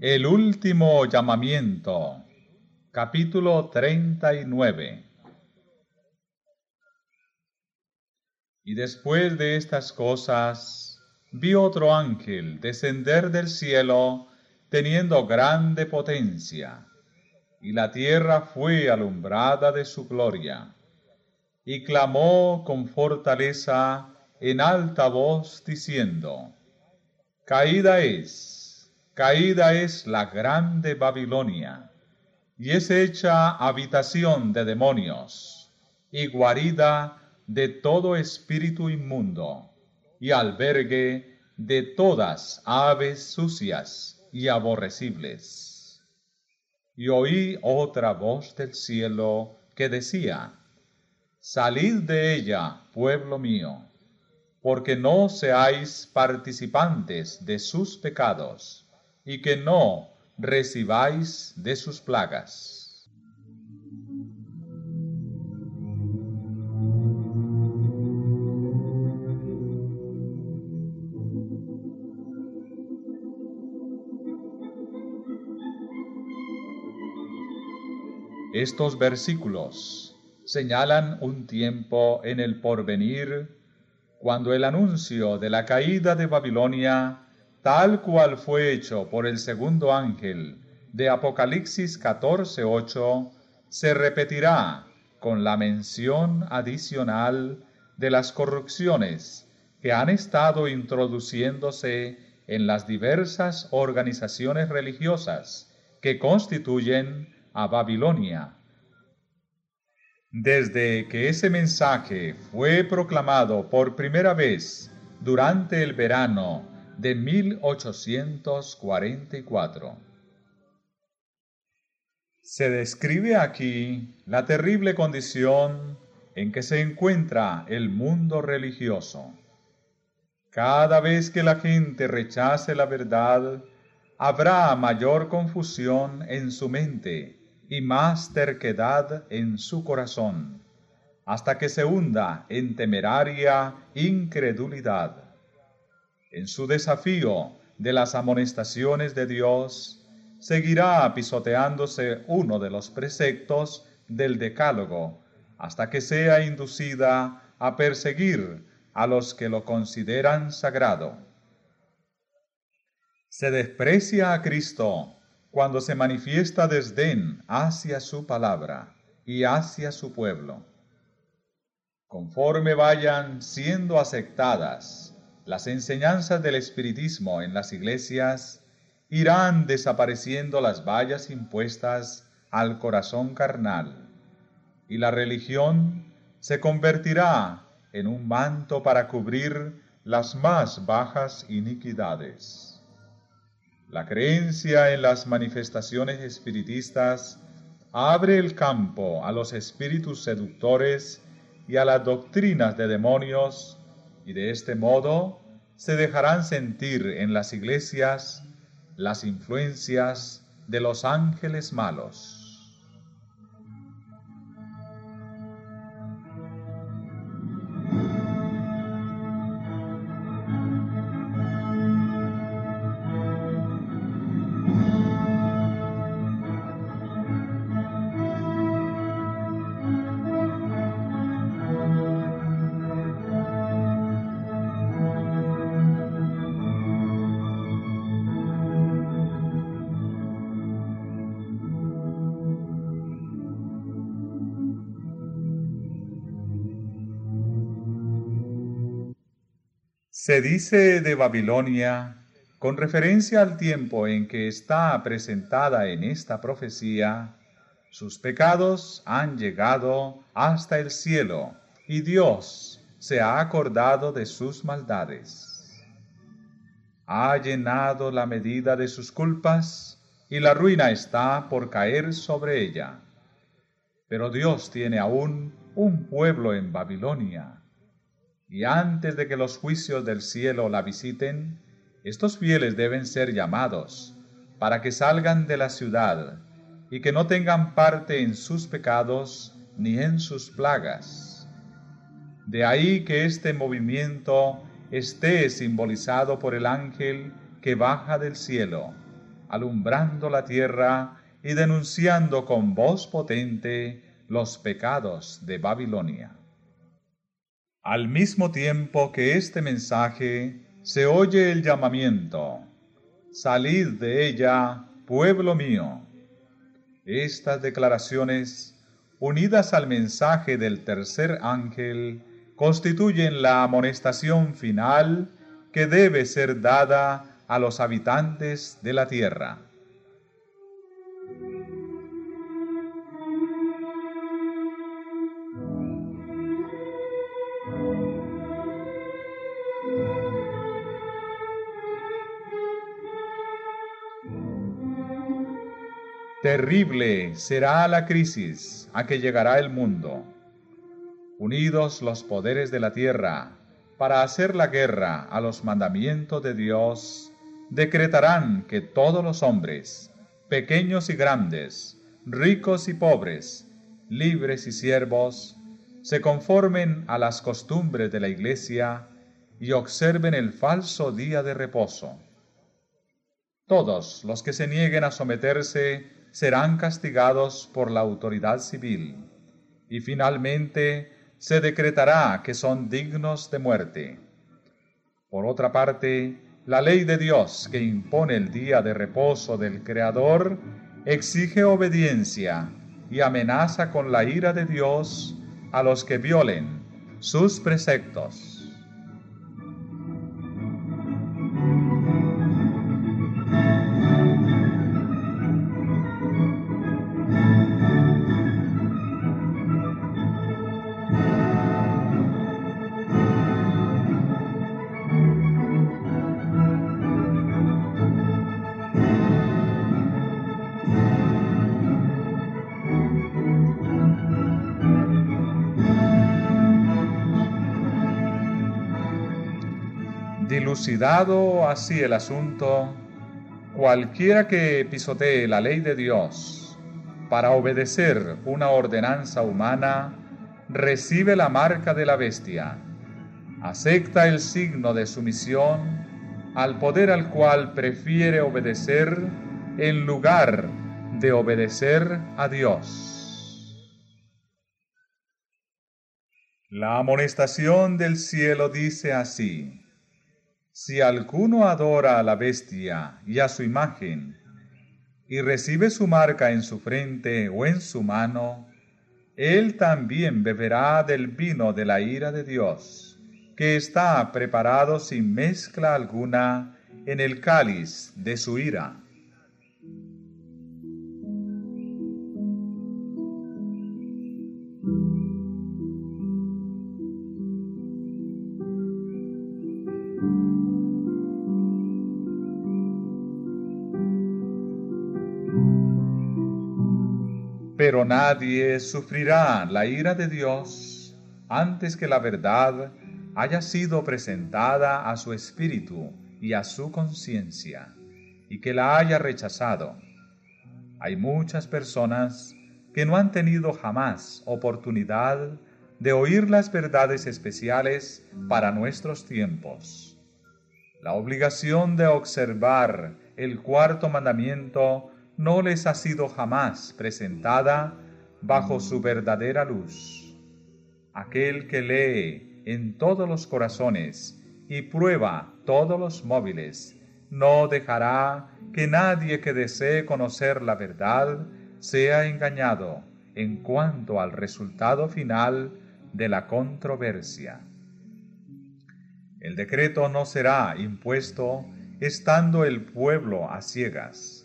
El último llamamiento. Capítulo 39. Y después de estas cosas, vi otro ángel descender del cielo, teniendo grande potencia, y la tierra fue alumbrada de su gloria, y clamó con fortaleza en alta voz, diciendo, Caída es Caída es la grande Babilonia, y es hecha habitación de demonios, y guarida de todo espíritu inmundo, y albergue de todas aves sucias y aborrecibles. Y oí otra voz del cielo que decía, Salid de ella, pueblo mío, porque no seáis participantes de sus pecados y que no recibáis de sus plagas. Estos versículos señalan un tiempo en el porvenir cuando el anuncio de la caída de Babilonia tal cual fue hecho por el segundo ángel de Apocalipsis 14:8, se repetirá con la mención adicional de las corrupciones que han estado introduciéndose en las diversas organizaciones religiosas que constituyen a Babilonia. Desde que ese mensaje fue proclamado por primera vez durante el verano de 1844. Se describe aquí la terrible condición en que se encuentra el mundo religioso. Cada vez que la gente rechace la verdad, habrá mayor confusión en su mente y más terquedad en su corazón, hasta que se hunda en temeraria incredulidad en su desafío de las amonestaciones de Dios, seguirá pisoteándose uno de los preceptos del Decálogo, hasta que sea inducida a perseguir a los que lo consideran sagrado. Se desprecia a Cristo cuando se manifiesta desdén hacia su palabra y hacia su pueblo. Conforme vayan siendo aceptadas las enseñanzas del espiritismo en las iglesias, irán desapareciendo las vallas impuestas al corazón carnal, y la religión se convertirá en un manto para cubrir las más bajas iniquidades. La creencia en las manifestaciones espiritistas abre el campo a los espíritus seductores y a las doctrinas de demonios y de este modo se dejarán sentir en las iglesias las influencias de los ángeles malos. Se dice de Babilonia, con referencia al tiempo en que está presentada en esta profecía, sus pecados han llegado hasta el cielo y Dios se ha acordado de sus maldades. Ha llenado la medida de sus culpas y la ruina está por caer sobre ella. Pero Dios tiene aún un pueblo en Babilonia y antes de que los juicios del cielo la visiten, estos fieles deben ser llamados para que salgan de la ciudad y que no tengan parte en sus pecados ni en sus plagas. De ahí que este movimiento esté simbolizado por el ángel que baja del cielo, alumbrando la tierra y denunciando con voz potente los pecados de Babilonia. Al mismo tiempo que este mensaje se oye el llamamiento, Salid de ella, pueblo mío. Estas declaraciones, unidas al mensaje del tercer ángel, constituyen la amonestación final que debe ser dada a los habitantes de la tierra. Terrible será la crisis a que llegará el mundo. Unidos los poderes de la tierra para hacer la guerra a los mandamientos de Dios, decretarán que todos los hombres, pequeños y grandes, ricos y pobres, libres y siervos, se conformen a las costumbres de la Iglesia y observen el falso día de reposo. Todos los que se nieguen a someterse serán castigados por la autoridad civil, y finalmente se decretará que son dignos de muerte. Por otra parte, la ley de Dios que impone el día de reposo del Creador exige obediencia y amenaza con la ira de Dios a los que violen sus preceptos. Dilucidado así el asunto, cualquiera que pisotee la ley de Dios para obedecer una ordenanza humana, recibe la marca de la bestia, acepta el signo de sumisión al poder al cual prefiere obedecer en lugar de obedecer a Dios. La amonestación del cielo dice así, si alguno adora a la bestia y a su imagen, y recibe su marca en su frente o en su mano, él también beberá del vino de la ira de Dios, que está preparado sin mezcla alguna en el cáliz de su ira. Pero nadie sufrirá la ira de Dios antes que la verdad haya sido presentada a su espíritu y a su conciencia, y que la haya rechazado. Hay muchas personas que no han tenido jamás oportunidad de oír las verdades especiales para nuestros tiempos. La obligación de observar el cuarto mandamiento no les ha sido jamás presentada bajo su verdadera luz. Aquel que lee en todos los corazones y prueba todos los móviles, no dejará que nadie que desee conocer la verdad sea engañado en cuanto al resultado final de la controversia. El decreto no será impuesto estando el pueblo a ciegas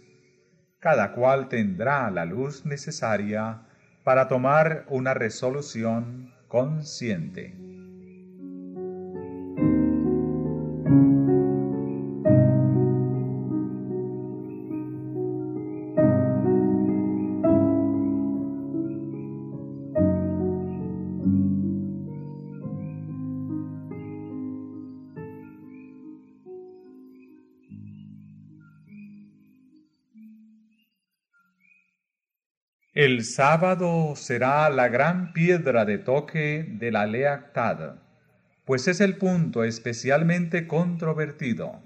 cada cual tendrá la luz necesaria para tomar una resolución consciente. Sábado será la gran piedra de toque de la lealtad, pues es el punto especialmente controvertido.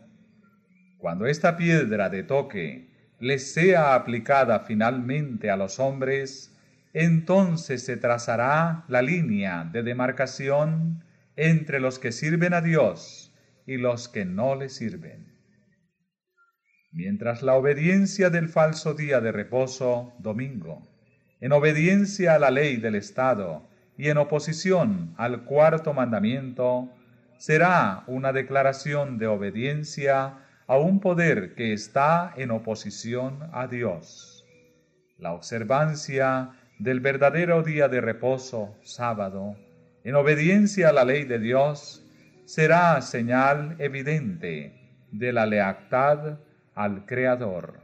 Cuando esta piedra de toque les sea aplicada finalmente a los hombres, entonces se trazará la línea de demarcación entre los que sirven a Dios y los que no le sirven. Mientras la obediencia del falso día de reposo, domingo, en obediencia a la ley del Estado y en oposición al cuarto mandamiento, será una declaración de obediencia a un poder que está en oposición a Dios. La observancia del verdadero día de reposo, sábado, en obediencia a la ley de Dios, será señal evidente de la lealtad al Creador.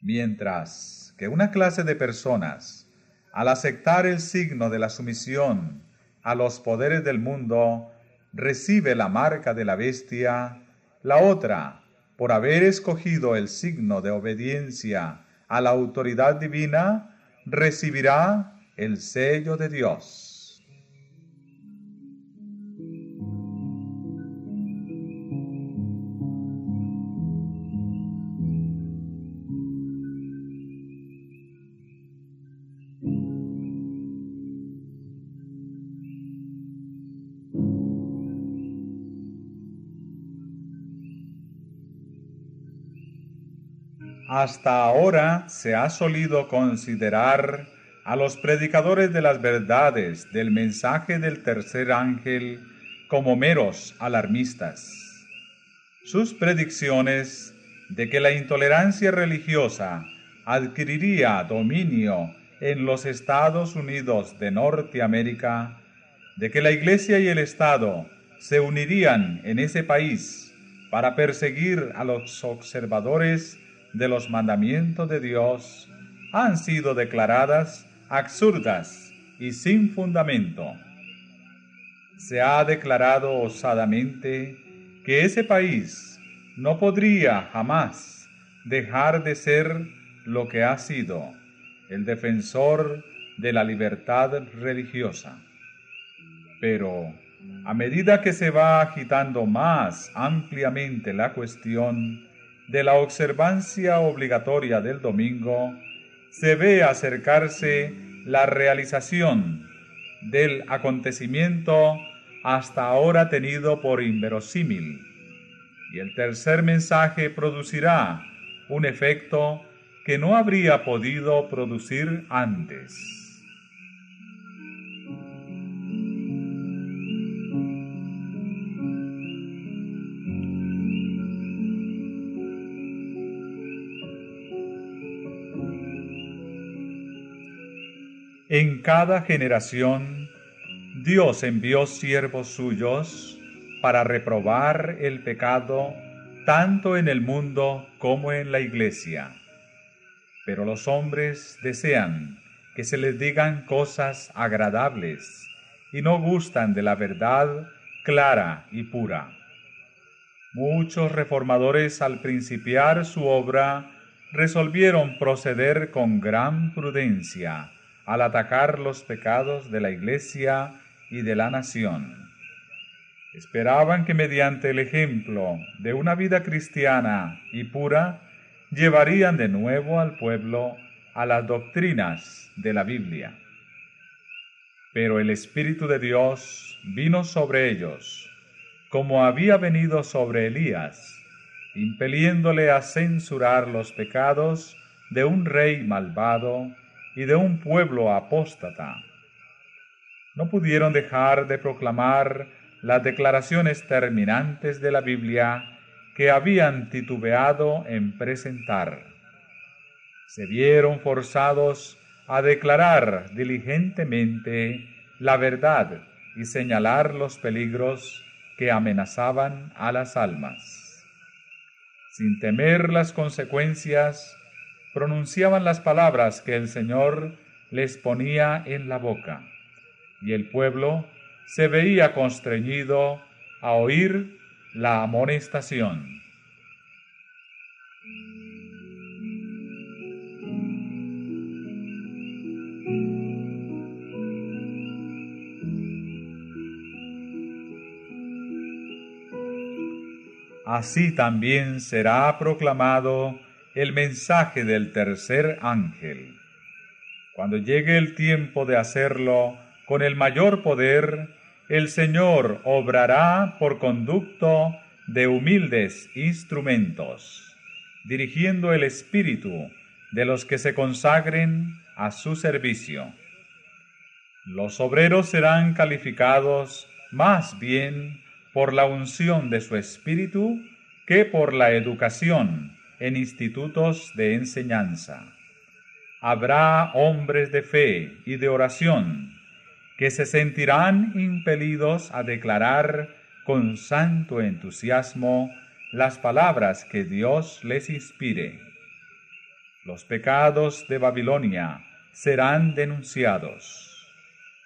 Mientras que una clase de personas, al aceptar el signo de la sumisión a los poderes del mundo, recibe la marca de la bestia, la otra, por haber escogido el signo de obediencia a la autoridad divina, recibirá el sello de Dios. Hasta ahora se ha solido considerar a los predicadores de las verdades del mensaje del tercer ángel como meros alarmistas. Sus predicciones de que la intolerancia religiosa adquiriría dominio en los Estados Unidos de Norteamérica, de que la Iglesia y el Estado se unirían en ese país para perseguir a los observadores de los mandamientos de Dios han sido declaradas absurdas y sin fundamento. Se ha declarado osadamente que ese país no podría jamás dejar de ser lo que ha sido, el defensor de la libertad religiosa. Pero a medida que se va agitando más ampliamente la cuestión, de la observancia obligatoria del domingo, se ve acercarse la realización del acontecimiento hasta ahora tenido por inverosímil, y el tercer mensaje producirá un efecto que no habría podido producir antes. En cada generación Dios envió siervos suyos para reprobar el pecado tanto en el mundo como en la iglesia. Pero los hombres desean que se les digan cosas agradables y no gustan de la verdad clara y pura. Muchos reformadores al principiar su obra resolvieron proceder con gran prudencia al atacar los pecados de la Iglesia y de la nación. Esperaban que mediante el ejemplo de una vida cristiana y pura, llevarían de nuevo al pueblo a las doctrinas de la Biblia. Pero el Espíritu de Dios vino sobre ellos, como había venido sobre Elías, impeliéndole a censurar los pecados de un rey malvado y de un pueblo apóstata. No pudieron dejar de proclamar las declaraciones terminantes de la Biblia que habían titubeado en presentar. Se vieron forzados a declarar diligentemente la verdad y señalar los peligros que amenazaban a las almas. Sin temer las consecuencias, pronunciaban las palabras que el Señor les ponía en la boca, y el pueblo se veía constreñido a oír la amonestación. Así también será proclamado el mensaje del tercer ángel. Cuando llegue el tiempo de hacerlo con el mayor poder, el Señor obrará por conducto de humildes instrumentos, dirigiendo el espíritu de los que se consagren a su servicio. Los obreros serán calificados más bien por la unción de su espíritu que por la educación en institutos de enseñanza. Habrá hombres de fe y de oración que se sentirán impelidos a declarar con santo entusiasmo las palabras que Dios les inspire. Los pecados de Babilonia serán denunciados.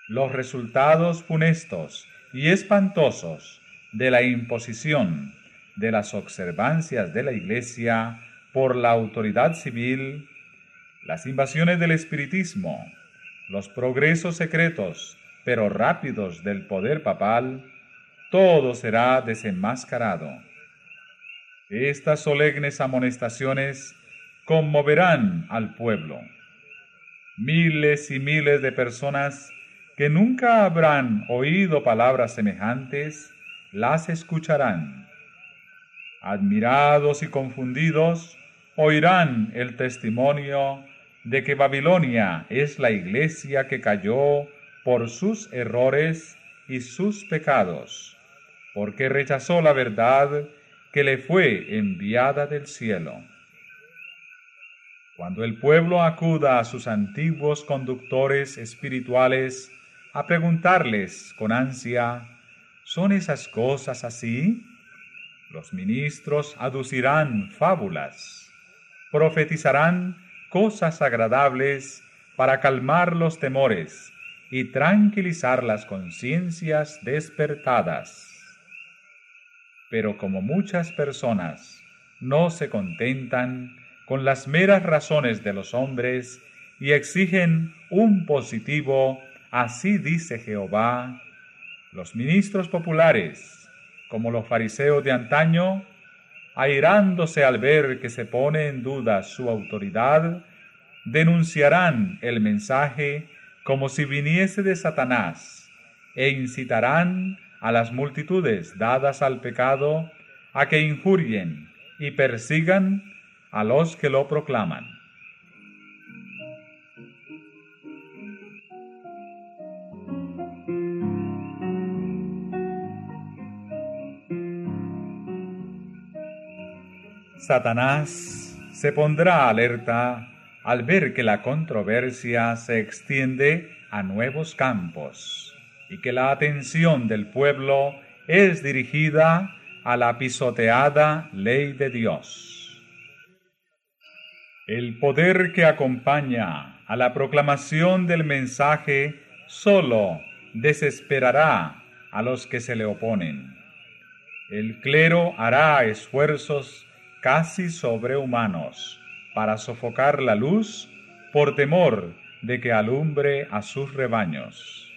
Los resultados funestos y espantosos de la imposición de las observancias de la Iglesia por la autoridad civil, las invasiones del espiritismo, los progresos secretos pero rápidos del poder papal, todo será desenmascarado. Estas solemnes amonestaciones conmoverán al pueblo. Miles y miles de personas que nunca habrán oído palabras semejantes, las escucharán admirados y confundidos, oirán el testimonio de que Babilonia es la iglesia que cayó por sus errores y sus pecados, porque rechazó la verdad que le fue enviada del cielo. Cuando el pueblo acuda a sus antiguos conductores espirituales a preguntarles con ansia, ¿son esas cosas así? Los ministros aducirán fábulas, profetizarán cosas agradables para calmar los temores y tranquilizar las conciencias despertadas. Pero como muchas personas no se contentan con las meras razones de los hombres y exigen un positivo, así dice Jehová, los ministros populares como los fariseos de antaño, airándose al ver que se pone en duda su autoridad, denunciarán el mensaje como si viniese de Satanás e incitarán a las multitudes dadas al pecado a que injurien y persigan a los que lo proclaman. Satanás se pondrá alerta al ver que la controversia se extiende a nuevos campos y que la atención del pueblo es dirigida a la pisoteada ley de Dios. El poder que acompaña a la proclamación del mensaje solo desesperará a los que se le oponen. El clero hará esfuerzos casi sobrehumanos para sofocar la luz por temor de que alumbre a sus rebaños.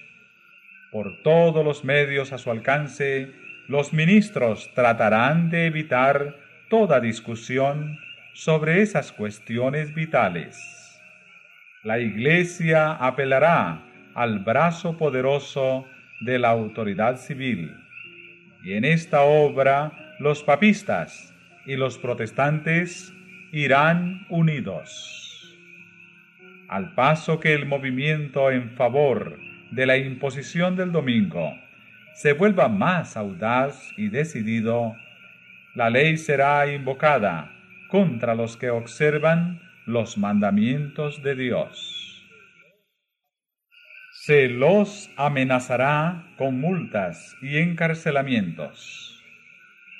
Por todos los medios a su alcance, los ministros tratarán de evitar toda discusión sobre esas cuestiones vitales. La Iglesia apelará al brazo poderoso de la autoridad civil, y en esta obra los papistas y los protestantes irán unidos. Al paso que el movimiento en favor de la imposición del domingo se vuelva más audaz y decidido, la ley será invocada contra los que observan los mandamientos de Dios. Se los amenazará con multas y encarcelamientos.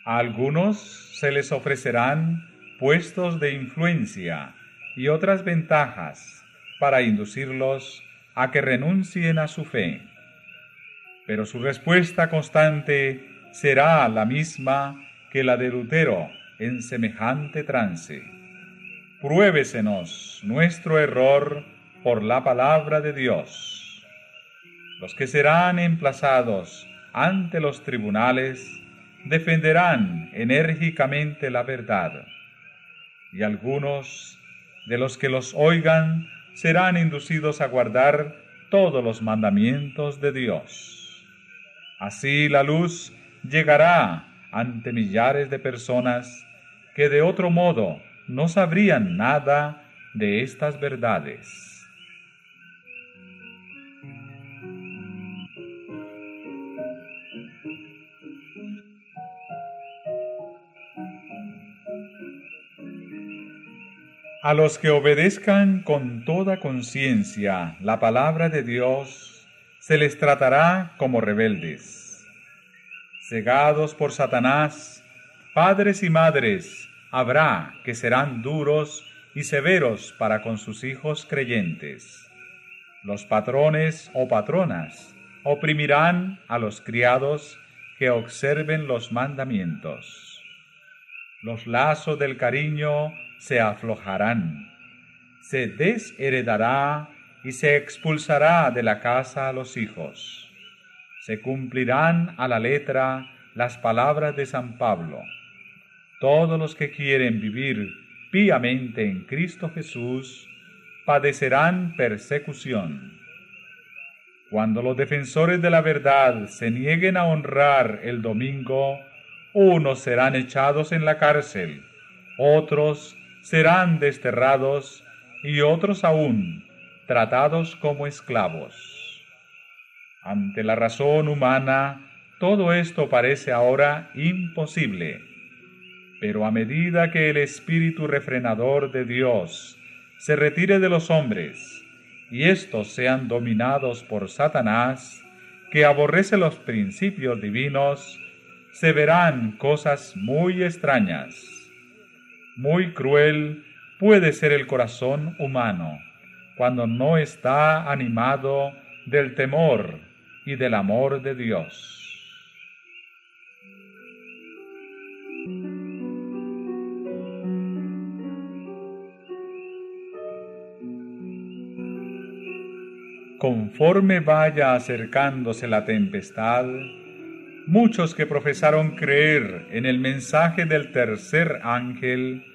A algunos se les ofrecerán puestos de influencia y otras ventajas para inducirlos a que renuncien a su fe. Pero su respuesta constante será la misma que la de Lutero en semejante trance. Pruébesenos nuestro error por la palabra de Dios. Los que serán emplazados ante los tribunales defenderán enérgicamente la verdad, y algunos de los que los oigan serán inducidos a guardar todos los mandamientos de Dios. Así la luz llegará ante millares de personas que de otro modo no sabrían nada de estas verdades. A los que obedezcan con toda conciencia la palabra de Dios, se les tratará como rebeldes. Cegados por Satanás, padres y madres habrá que serán duros y severos para con sus hijos creyentes. Los patrones o patronas oprimirán a los criados que observen los mandamientos. Los lazos del cariño se aflojarán, se desheredará y se expulsará de la casa a los hijos. Se cumplirán a la letra las palabras de San Pablo. Todos los que quieren vivir píamente en Cristo Jesús padecerán persecución. Cuando los defensores de la verdad se nieguen a honrar el domingo, unos serán echados en la cárcel, otros serán desterrados y otros aún tratados como esclavos. Ante la razón humana, todo esto parece ahora imposible, pero a medida que el espíritu refrenador de Dios se retire de los hombres y éstos sean dominados por Satanás, que aborrece los principios divinos, se verán cosas muy extrañas muy cruel puede ser el corazón humano cuando no está animado del temor y del amor de Dios. Conforme vaya acercándose la tempestad, muchos que profesaron creer en el mensaje del tercer ángel,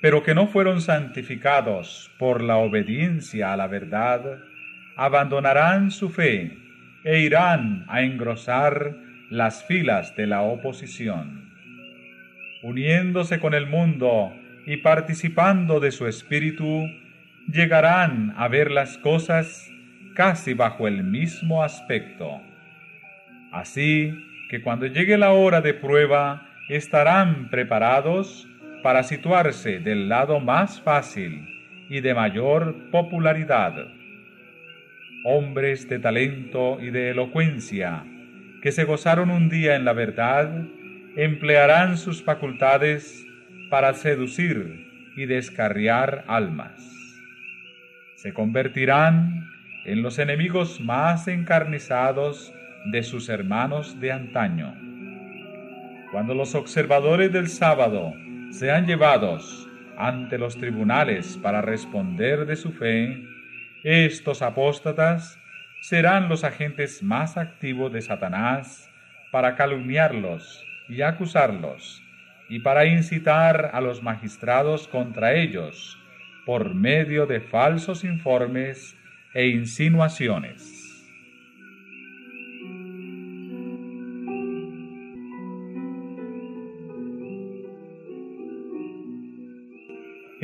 pero que no fueron santificados por la obediencia a la verdad, abandonarán su fe e irán a engrosar las filas de la oposición. Uniéndose con el mundo y participando de su espíritu, llegarán a ver las cosas casi bajo el mismo aspecto. Así, que cuando llegue la hora de prueba estarán preparados para situarse del lado más fácil y de mayor popularidad. Hombres de talento y de elocuencia, que se gozaron un día en la verdad, emplearán sus facultades para seducir y descarriar almas. Se convertirán en los enemigos más encarnizados de sus hermanos de antaño. Cuando los observadores del sábado sean llevados ante los tribunales para responder de su fe, estos apóstatas serán los agentes más activos de Satanás para calumniarlos y acusarlos y para incitar a los magistrados contra ellos por medio de falsos informes e insinuaciones.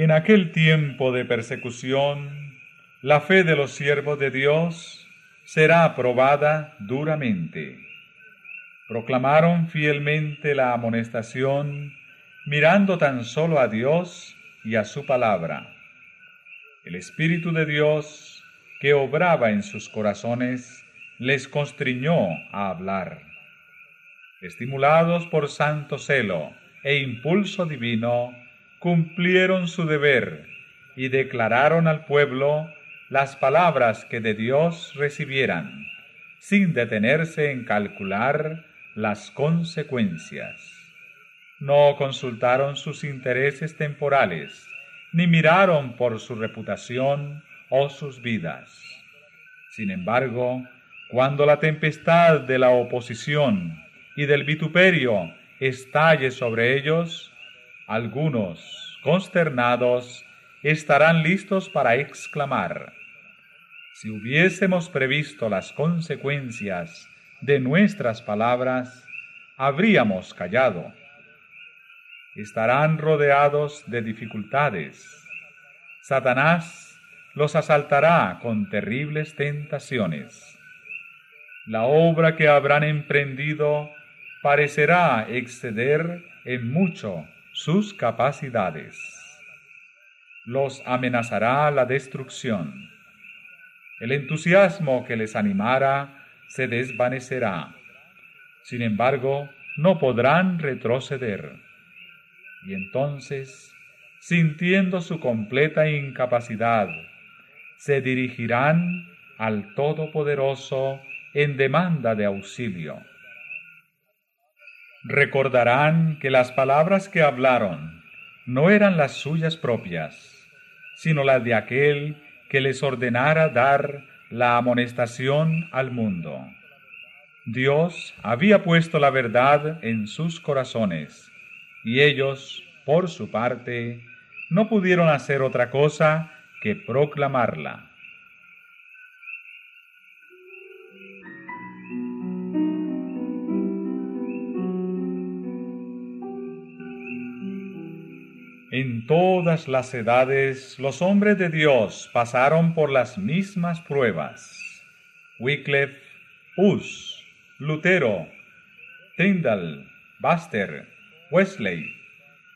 En aquel tiempo de persecución, la fe de los siervos de Dios será probada duramente. Proclamaron fielmente la amonestación, mirando tan solo a Dios y a su palabra. El Espíritu de Dios, que obraba en sus corazones, les constriñó a hablar. Estimulados por santo celo e impulso divino, cumplieron su deber y declararon al pueblo las palabras que de Dios recibieran, sin detenerse en calcular las consecuencias. No consultaron sus intereses temporales, ni miraron por su reputación o sus vidas. Sin embargo, cuando la tempestad de la oposición y del vituperio estalle sobre ellos, algunos, consternados, estarán listos para exclamar, si hubiésemos previsto las consecuencias de nuestras palabras, habríamos callado. Estarán rodeados de dificultades. Satanás los asaltará con terribles tentaciones. La obra que habrán emprendido parecerá exceder en mucho sus capacidades. Los amenazará la destrucción. El entusiasmo que les animara se desvanecerá. Sin embargo, no podrán retroceder. Y entonces, sintiendo su completa incapacidad, se dirigirán al Todopoderoso en demanda de auxilio. Recordarán que las palabras que hablaron no eran las suyas propias, sino las de aquel que les ordenara dar la amonestación al mundo. Dios había puesto la verdad en sus corazones, y ellos, por su parte, no pudieron hacer otra cosa que proclamarla. En todas las edades los hombres de Dios pasaron por las mismas pruebas. Wycliffe, Hus, Lutero, Tyndall, Buster, Wesley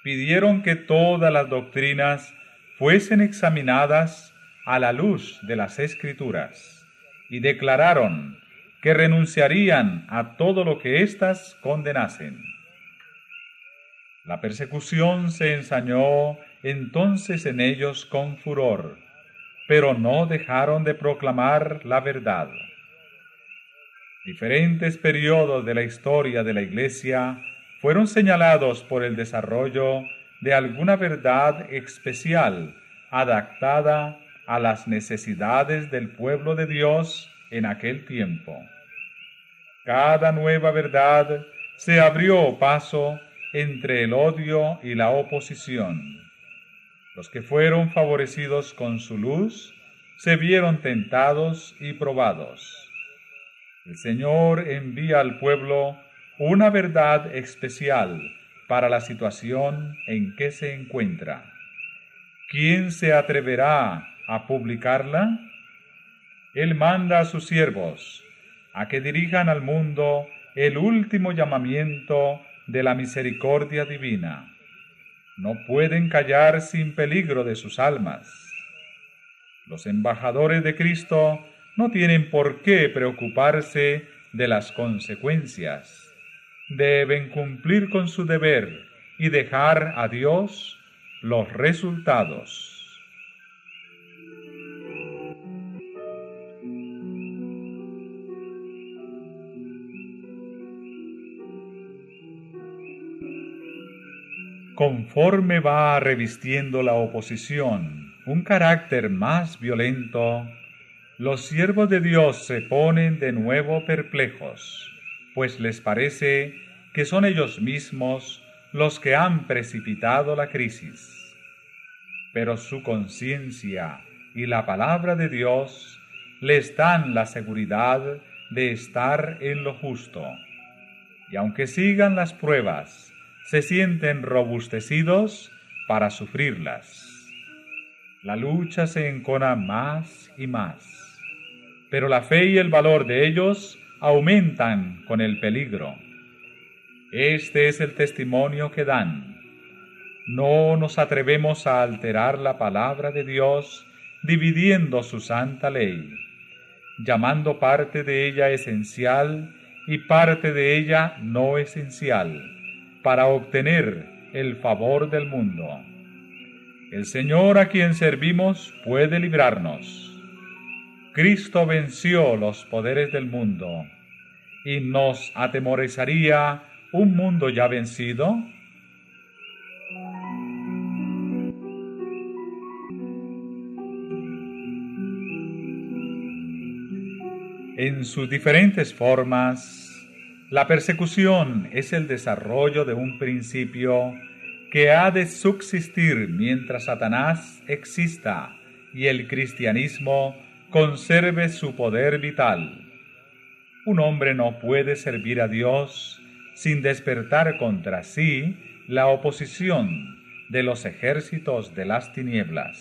pidieron que todas las doctrinas fuesen examinadas a la luz de las escrituras y declararon que renunciarían a todo lo que éstas condenasen. La persecución se ensañó entonces en ellos con furor, pero no dejaron de proclamar la verdad. Diferentes periodos de la historia de la Iglesia fueron señalados por el desarrollo de alguna verdad especial adaptada a las necesidades del pueblo de Dios en aquel tiempo. Cada nueva verdad se abrió paso entre el odio y la oposición. Los que fueron favorecidos con su luz se vieron tentados y probados. El Señor envía al pueblo una verdad especial para la situación en que se encuentra. ¿Quién se atreverá a publicarla? Él manda a sus siervos a que dirijan al mundo el último llamamiento de la misericordia divina. No pueden callar sin peligro de sus almas. Los embajadores de Cristo no tienen por qué preocuparse de las consecuencias. Deben cumplir con su deber y dejar a Dios los resultados. Conforme va revistiendo la oposición un carácter más violento, los siervos de Dios se ponen de nuevo perplejos, pues les parece que son ellos mismos los que han precipitado la crisis. Pero su conciencia y la palabra de Dios les dan la seguridad de estar en lo justo. Y aunque sigan las pruebas, se sienten robustecidos para sufrirlas. La lucha se encona más y más, pero la fe y el valor de ellos aumentan con el peligro. Este es el testimonio que dan. No nos atrevemos a alterar la palabra de Dios dividiendo su santa ley, llamando parte de ella esencial y parte de ella no esencial para obtener el favor del mundo. El Señor a quien servimos puede librarnos. Cristo venció los poderes del mundo y nos atemorizaría un mundo ya vencido. En sus diferentes formas, La persecución es el desarrollo de un principio que ha de subsistir mientras Satanás exista y el cristianismo conserve su poder vital. Un hombre no puede servir a Dios sin despertar contra sí la oposición de los ejércitos de las tinieblas.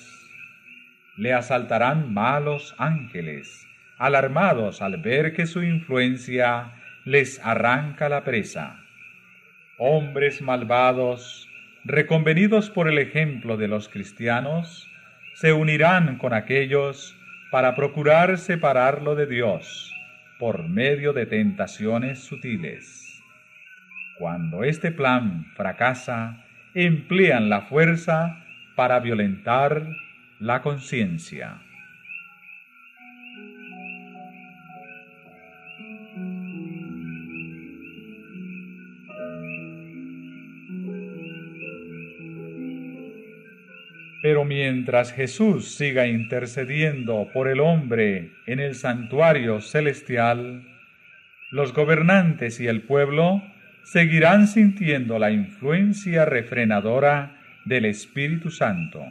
Le asaltarán malos ángeles, alarmados al ver que su influencia les arranca la presa. Hombres malvados, reconvenidos por el ejemplo de los cristianos, se unirán con aquellos para procurar separarlo de Dios por medio de tentaciones sutiles. Cuando este plan fracasa, emplean la fuerza para violentar la conciencia. Pero mientras Jesús siga intercediendo por el hombre en el santuario celestial, los gobernantes y el pueblo seguirán sintiendo la influencia refrenadora del Espíritu Santo,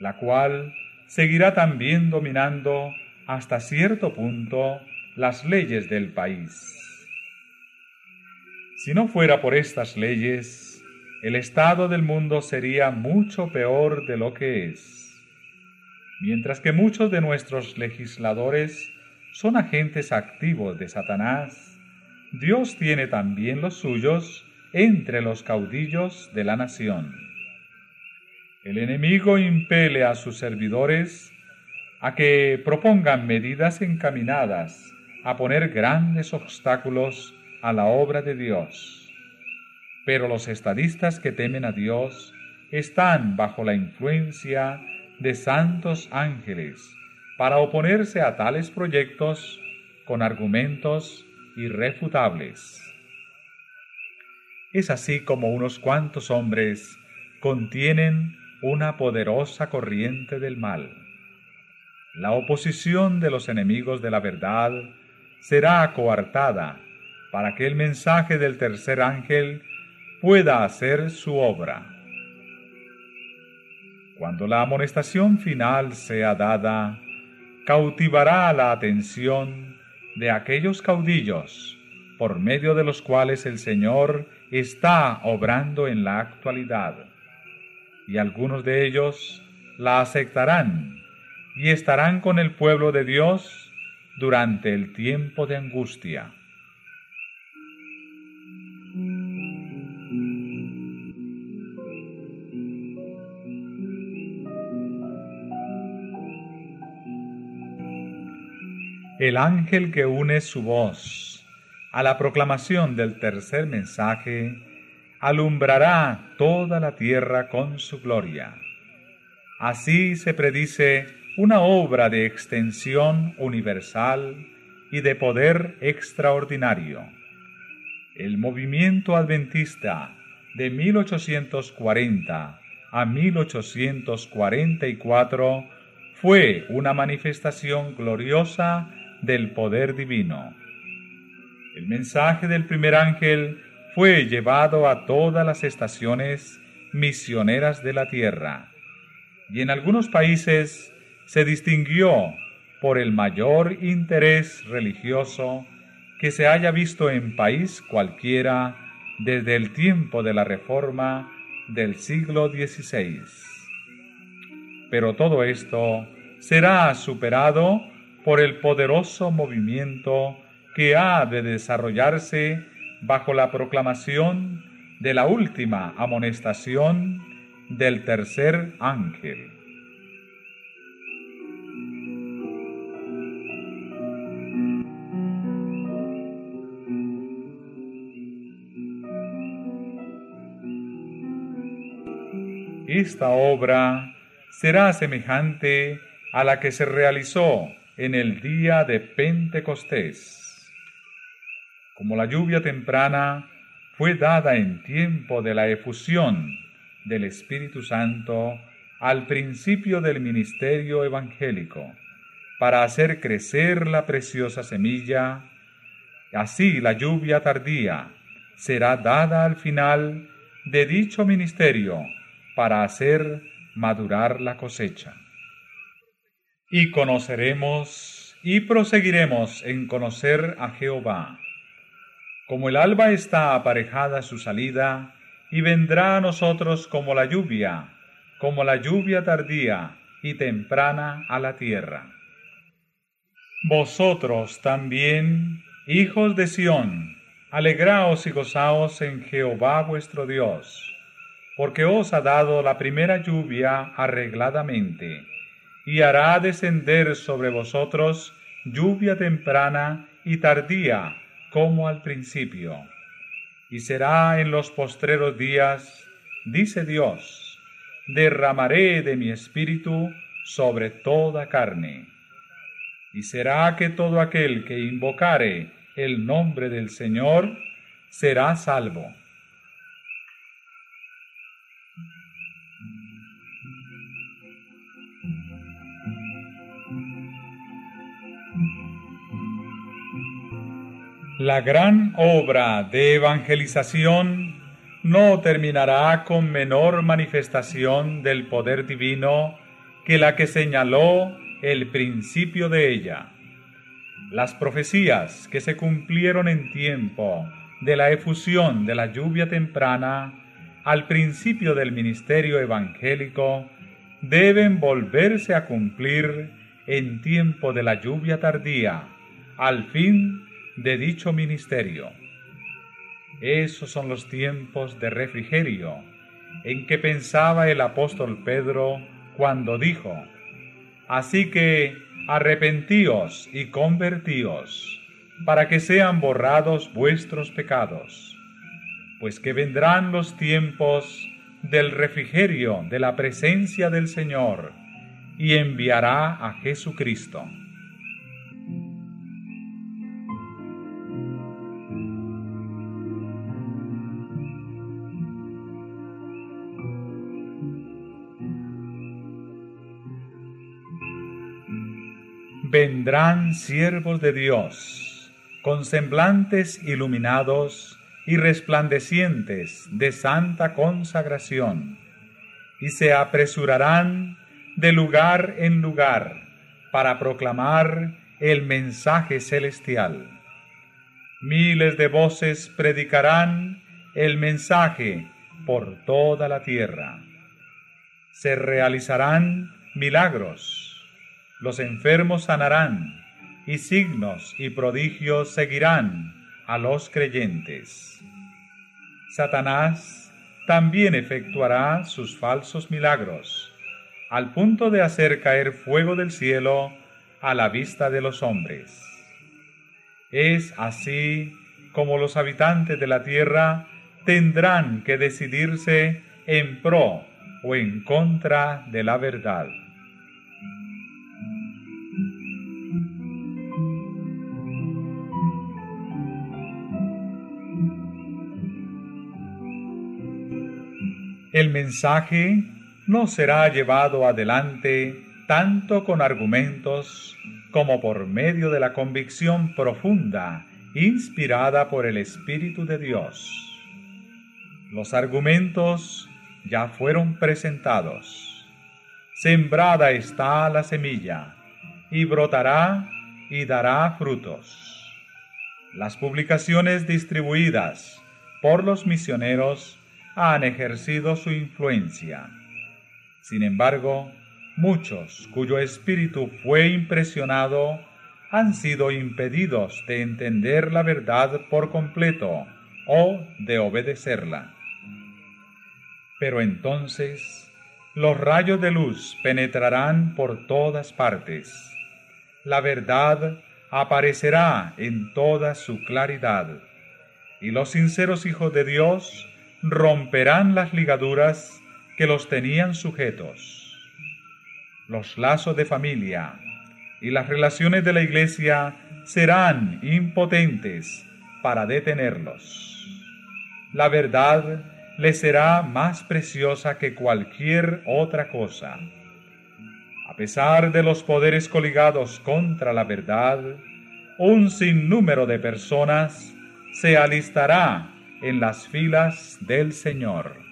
la cual seguirá también dominando hasta cierto punto las leyes del país. Si no fuera por estas leyes, el estado del mundo sería mucho peor de lo que es. Mientras que muchos de nuestros legisladores son agentes activos de Satanás, Dios tiene también los suyos entre los caudillos de la nación. El enemigo impele a sus servidores a que propongan medidas encaminadas a poner grandes obstáculos a la obra de Dios pero los estadistas que temen a Dios están bajo la influencia de santos ángeles para oponerse a tales proyectos con argumentos irrefutables. Es así como unos cuantos hombres contienen una poderosa corriente del mal. La oposición de los enemigos de la verdad será coartada para que el mensaje del tercer ángel pueda hacer su obra. Cuando la amonestación final sea dada, cautivará la atención de aquellos caudillos por medio de los cuales el Señor está obrando en la actualidad, y algunos de ellos la aceptarán y estarán con el pueblo de Dios durante el tiempo de angustia. El ángel que une su voz a la proclamación del tercer mensaje alumbrará toda la tierra con su gloria. Así se predice una obra de extensión universal y de poder extraordinario. El movimiento adventista de 1840 a 1844 fue una manifestación gloriosa del poder divino. El mensaje del primer ángel fue llevado a todas las estaciones misioneras de la tierra y en algunos países se distinguió por el mayor interés religioso que se haya visto en país cualquiera desde el tiempo de la Reforma del siglo XVI. Pero todo esto será superado por el poderoso movimiento que ha de desarrollarse bajo la proclamación de la última amonestación del tercer ángel. Esta obra será semejante a la que se realizó en el día de Pentecostés. Como la lluvia temprana fue dada en tiempo de la efusión del Espíritu Santo al principio del ministerio evangélico, para hacer crecer la preciosa semilla, Así la lluvia tardía será dada al final de dicho ministerio para hacer madurar la cosecha. Y conoceremos y proseguiremos en conocer a Jehová. Como el alba está aparejada su salida, y vendrá a nosotros como la lluvia, como la lluvia tardía y temprana a la tierra. Vosotros también, hijos de Sión, alegraos y gozaos en Jehová vuestro Dios, porque os ha dado la primera lluvia arregladamente, y hará descender sobre vosotros lluvia temprana y tardía como al principio. Y será en los postreros días, dice Dios, derramaré de mi espíritu sobre toda carne. Y será que todo aquel que invocare el nombre del Señor será salvo. La gran obra de evangelización no terminará con menor manifestación del poder divino que la que señaló el principio de ella. Las profecías que se cumplieron en tiempo de la efusión de la lluvia temprana al principio del ministerio evangélico deben volverse a cumplir en tiempo de la lluvia tardía, al fin de dicho ministerio. Esos son los tiempos de refrigerio en que pensaba el apóstol Pedro cuando dijo, Así que arrepentíos y convertíos, para que sean borrados vuestros pecados, pues que vendrán los tiempos del refrigerio de la presencia del Señor, y enviará a Jesucristo vendrán siervos de Dios, con semblantes iluminados y resplandecientes de santa consagración, y se apresurarán de lugar en lugar para proclamar el mensaje celestial. Miles de voces predicarán el mensaje por toda la tierra. Se realizarán milagros los enfermos sanarán, y signos y prodigios seguirán a los creyentes. Satanás también efectuará sus falsos milagros, al punto de hacer caer fuego del cielo a la vista de los hombres. Es así como los habitantes de la tierra tendrán que decidirse en pro o en contra de la verdad. El mensaje no será llevado adelante tanto con argumentos como por medio de la convicción profunda inspirada por el Espíritu de Dios. Los argumentos ya fueron presentados. Sembrada está la semilla, y brotará y dará frutos. Las publicaciones distribuidas por los misioneros han ejercido su influencia. Sin embargo, muchos cuyo espíritu fue impresionado han sido impedidos de entender la verdad por completo o de obedecerla. Pero entonces los rayos de luz penetrarán por todas partes. La verdad aparecerá en toda su claridad, y los sinceros hijos de Dios romperán las ligaduras que los tenían sujetos. Los lazos de familia y las relaciones de la iglesia serán impotentes para detenerlos. La verdad les será más preciosa que cualquier otra cosa. A pesar de los poderes coligados contra la verdad, un sinnúmero de personas se alistará en las filas del Señor.